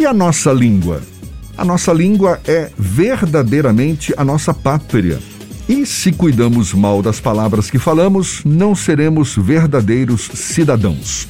E a nossa língua? A nossa língua é verdadeiramente a nossa pátria. E se cuidamos mal das palavras que falamos, não seremos verdadeiros cidadãos.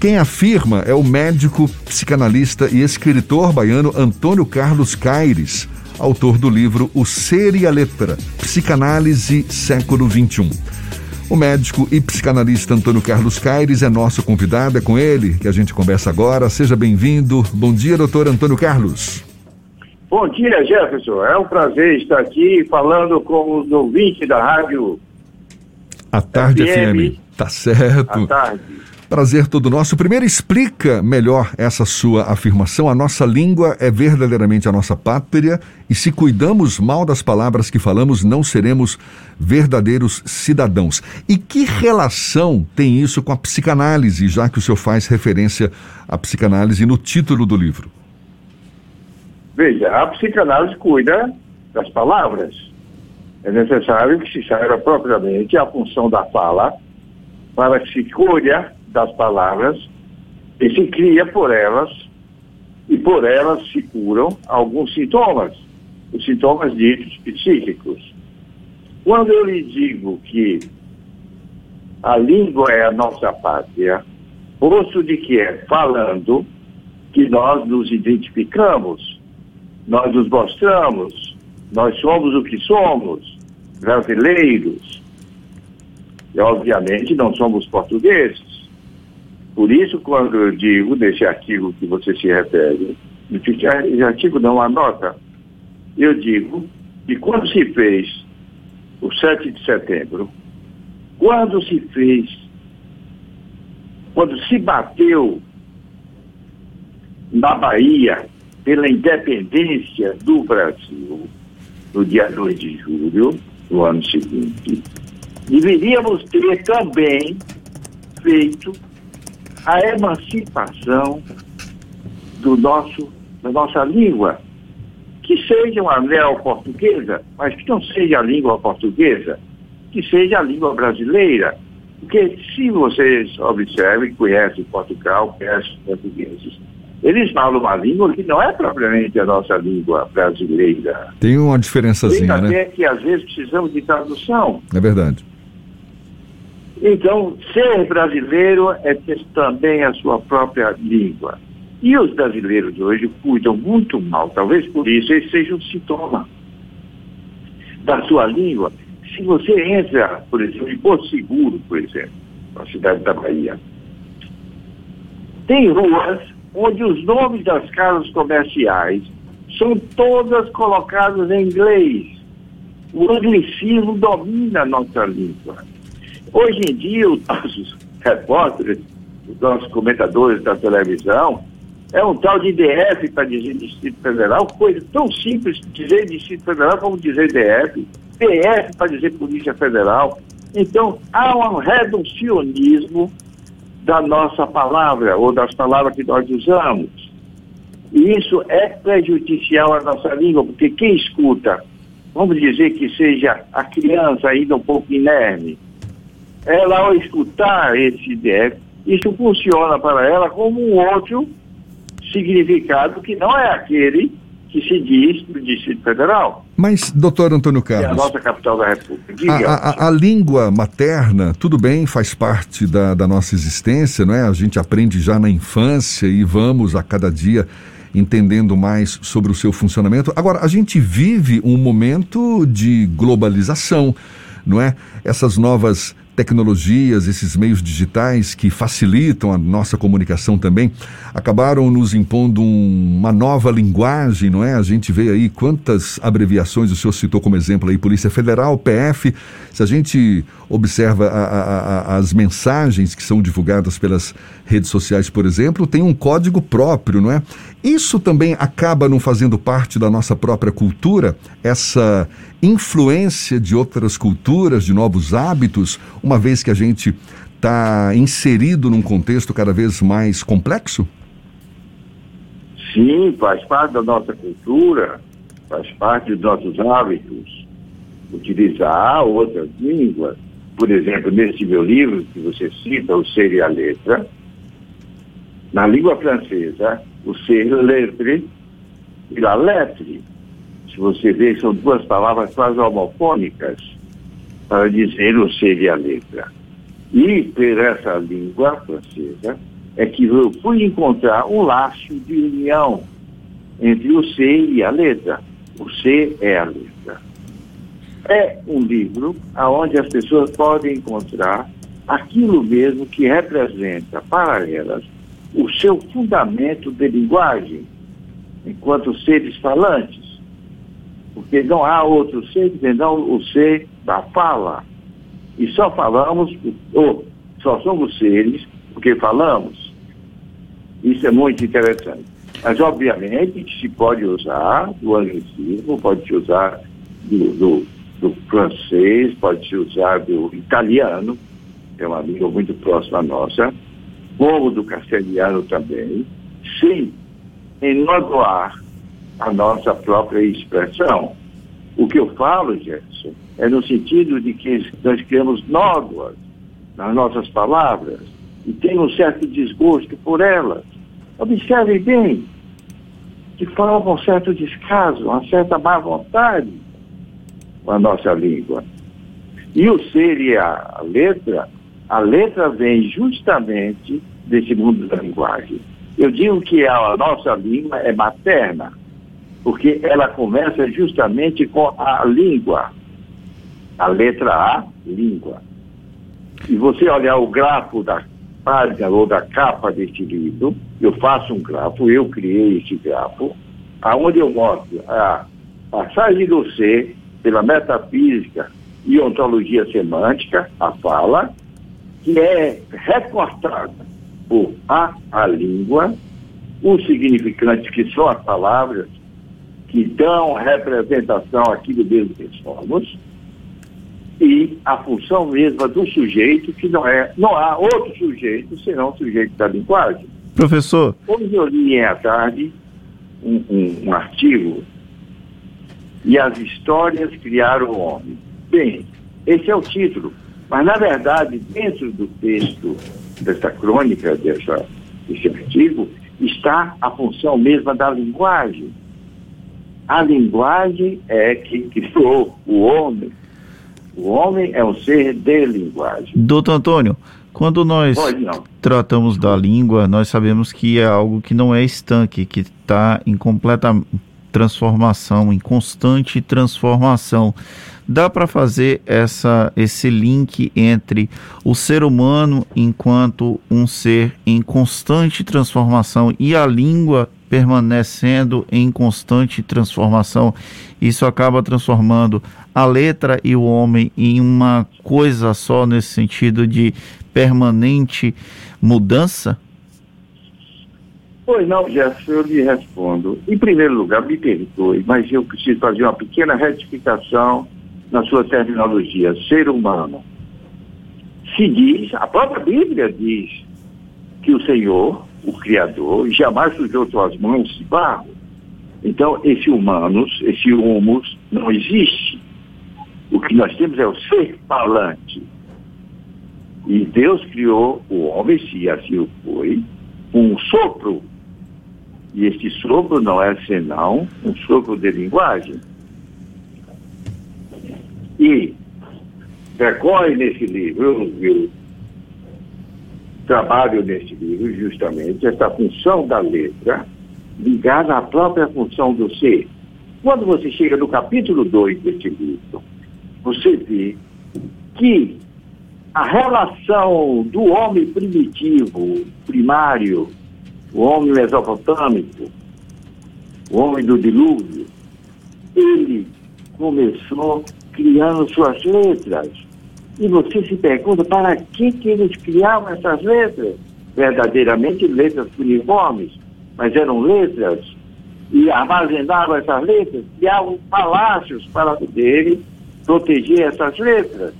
Quem afirma é o médico, psicanalista e escritor baiano Antônio Carlos Caires, autor do livro O Ser e a Letra, Psicanálise Século XXI. O médico e psicanalista Antônio Carlos Caires é nosso convidado, é com ele que a gente conversa agora. Seja bem-vindo. Bom dia, doutor Antônio Carlos. Bom dia, Jefferson. É um prazer estar aqui falando com os ouvintes da rádio. A tarde FM. FM. Tá certo. A tarde. Prazer todo nosso. Primeiro, explica melhor essa sua afirmação. A nossa língua é verdadeiramente a nossa pátria e se cuidamos mal das palavras que falamos, não seremos verdadeiros cidadãos. E que relação tem isso com a psicanálise, já que o senhor faz referência à psicanálise no título do livro? Veja, a psicanálise cuida das palavras. É necessário que se saiba propriamente a função da fala para que se colha das palavras e se cria por elas, e por elas se curam alguns sintomas, os sintomas ditos psíquicos. Quando eu lhe digo que a língua é a nossa pátria, posto de que é falando que nós nos identificamos, nós nos mostramos, nós somos o que somos, brasileiros. E obviamente não somos portugueses. Por isso, quando eu digo nesse artigo que você se refere, esse artigo não anota, eu digo que quando se fez o 7 de setembro, quando se fez, quando se bateu na Bahia pela independência do Brasil, no dia 2 de julho do ano seguinte, deveríamos ter também feito a emancipação do nosso, da nossa língua, que seja uma neo-portuguesa, mas que não seja a língua portuguesa, que seja a língua brasileira. Porque se vocês observem, conhecem Portugal, conhecem os portugueses, eles falam uma língua que não é propriamente a nossa língua brasileira. Tem uma diferençazinha, Tem né? que às vezes precisamos de tradução. É verdade. Então, ser brasileiro é ter também a sua própria língua. E os brasileiros hoje cuidam muito mal, talvez por isso esse seja um sintoma da sua língua. Se você entra, por exemplo, em Porto Seguro, por exemplo, na cidade da Bahia, tem ruas onde os nomes das casas comerciais são todas colocadas em inglês. O anglicismo domina a nossa língua. Hoje em dia, os nossos repórteres, os nossos comentadores da televisão, é um tal de DF para dizer Distrito Federal, coisa tão simples dizer Distrito Federal como dizer DF, PF para dizer Polícia Federal. Então, há um reducionismo da nossa palavra, ou das palavras que nós usamos. E isso é prejudicial à nossa língua, porque quem escuta, vamos dizer que seja a criança ainda um pouco inerme, ela ao escutar esse DF, isso funciona para ela como um outro significado que não é aquele que se diz no Distrito Federal. Mas, doutor Antônio Carlos. É a nossa capital da República. A, a, a, língua materna, tudo bem, faz parte da, da nossa existência, não é? A gente aprende já na infância e vamos a cada dia entendendo mais sobre o seu funcionamento. Agora, a gente vive um momento de globalização, não é? Essas novas tecnologias, esses meios digitais que facilitam a nossa comunicação também, acabaram nos impondo um, uma nova linguagem, não é? A gente vê aí quantas abreviações o senhor citou como exemplo aí, Polícia Federal, PF. Se a gente observa a, a, a, as mensagens que são divulgadas pelas redes sociais, por exemplo, tem um código próprio, não é? Isso também acaba não fazendo parte da nossa própria cultura, essa influência de outras culturas, de novos hábitos, uma vez que a gente está inserido num contexto cada vez mais complexo? Sim, faz parte da nossa cultura, faz parte dos nossos hábitos. Utilizar outras línguas. Por exemplo, nesse meu livro que você cita, O Ser e a Letra, Na língua francesa, o ser lettre e la lettre. Se você ver, são duas palavras quase homofônicas para dizer o ser e a letra. E por essa língua francesa é que eu fui encontrar um laço de união entre o ser e a letra. O ser é a letra. É um livro onde as pessoas podem encontrar aquilo mesmo que representa para elas o seu fundamento de linguagem, enquanto seres falantes. Porque não há outro ser senão o ser da fala. E só falamos, ou só somos seres porque falamos. Isso é muito interessante. Mas, obviamente, se pode usar do anglicismo, pode se usar do, do, do francês, pode se usar do italiano, é uma língua muito próxima à nossa, como do castelhano também, sim, em a nossa própria expressão. O que eu falo, Gerson, é no sentido de que nós criamos nódoas nas nossas palavras e tem um certo desgosto por elas. Observe bem que falta um certo descaso, uma certa má vontade com a nossa língua. E o ser e a letra, a letra vem justamente desse mundo da linguagem. Eu digo que a nossa língua é materna, porque ela começa justamente com a língua. A letra A, língua. E você olhar o grafo da página ou da capa deste livro, eu faço um grafo, eu criei esse grafo, aonde eu mostro a passagem do ser pela metafísica e ontologia semântica, a fala, que é recortada por a, a língua, os significantes que são as palavras, que dão representação àquilo mesmo que somos, e a função mesma do sujeito, que não é, não há outro sujeito senão o sujeito da linguagem. Professor. Hoje eu li à tarde um, um, um artigo e as histórias criaram o homem. Bem, esse é o título, mas na verdade, dentro do texto dessa crônica, dessa, desse artigo, está a função mesma da linguagem. A linguagem é que criou o homem. O homem é um ser de linguagem. Doutor Antônio, quando nós tratamos da língua, nós sabemos que é algo que não é estanque, que está em completa transformação, em constante transformação. Dá para fazer essa, esse link entre o ser humano enquanto um ser em constante transformação e a língua permanecendo em constante transformação. Isso acaba transformando a letra e o homem em uma coisa só nesse sentido de permanente mudança? Pois não, Jefferson, eu lhe respondo. Em primeiro lugar, me perdoe, mas eu preciso fazer uma pequena retificação na sua terminologia. Ser humano. Se diz, a própria Bíblia diz que o Senhor, o Criador, jamais sujou suas mãos de barro. Então, esse humanos, esse humus, não existe. O que nós temos é o ser falante. E Deus criou o homem, se assim o foi, um sopro e este sopro não é senão um sopro de linguagem. E decorre nesse livro, eu, eu trabalho nesse livro justamente essa função da letra ligada à própria função do ser. Quando você chega no capítulo 2 deste livro, você vê que a relação do homem primitivo, primário, o homem mesopotâmico, o homem do dilúvio, ele começou criando suas letras. E você se pergunta para que, que eles criavam essas letras? Verdadeiramente letras uniformes, mas eram letras e armazenavam essas letras, criavam palácios para poderem proteger essas letras.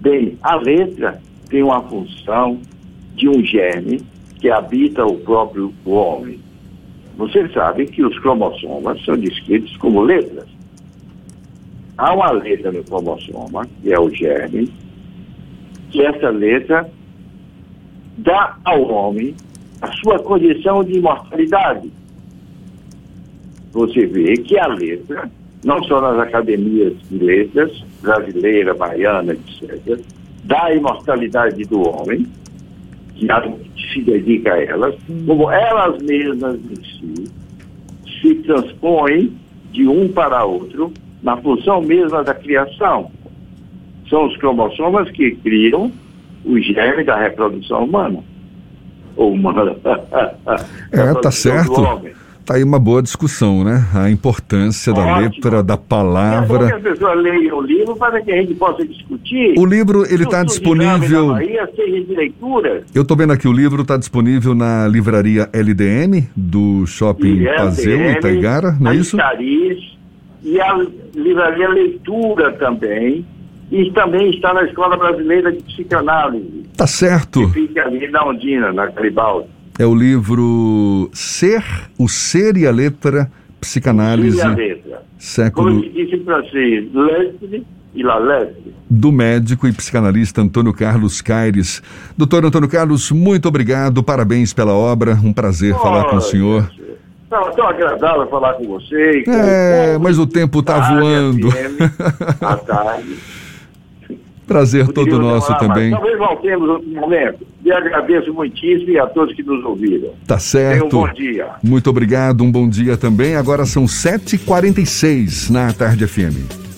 Bem, a letra tem uma função de um germe que habita o próprio homem. Você sabe que os cromossomas são descritos como letras. Há uma letra no cromossoma, que é o germe, que essa letra dá ao homem a sua condição de imortalidade. Você vê que a letra, não só nas academias de letras, brasileira, baiana, etc., da imortalidade do homem, que se dedica a elas, como elas mesmas em si se transpõem de um para outro na função mesma da criação. São os cromossomas que criam o germe da reprodução humana. Ou humana. é, tá certo. Está aí uma boa discussão, né? A importância Ótimo. da letra, da palavra. É que as pessoas leiam o livro para que a gente possa discutir. O livro, ele está disponível... Bahia, seja de leitura. Eu estou vendo aqui, o livro está disponível na livraria LDM, do Shopping Pazeu, Itaigara, não é isso? Cariz, e a livraria Leitura também, e também está na Escola Brasileira de Psicanálise. Tá certo. Que fica ali na Ondina, na Garibaldi é o livro Ser, o Ser e a Letra, Psicanálise. E a letra. Século. Como disse em francês, Leslie e la lettre. Do médico e psicanalista Antônio Carlos Caires. Doutor Antônio Carlos, muito obrigado, parabéns pela obra, um prazer oh, falar com o senhor. Estava tão agradável falar com você. Com é, mas o tempo está voando. FM, à tarde. Prazer todo nosso também. Talvez voltemos outro momento. E agradeço muitíssimo e a todos que nos ouviram. Tá certo. Tenha um bom dia. Muito obrigado, um bom dia também. Agora são 7h46 na Tarde FM.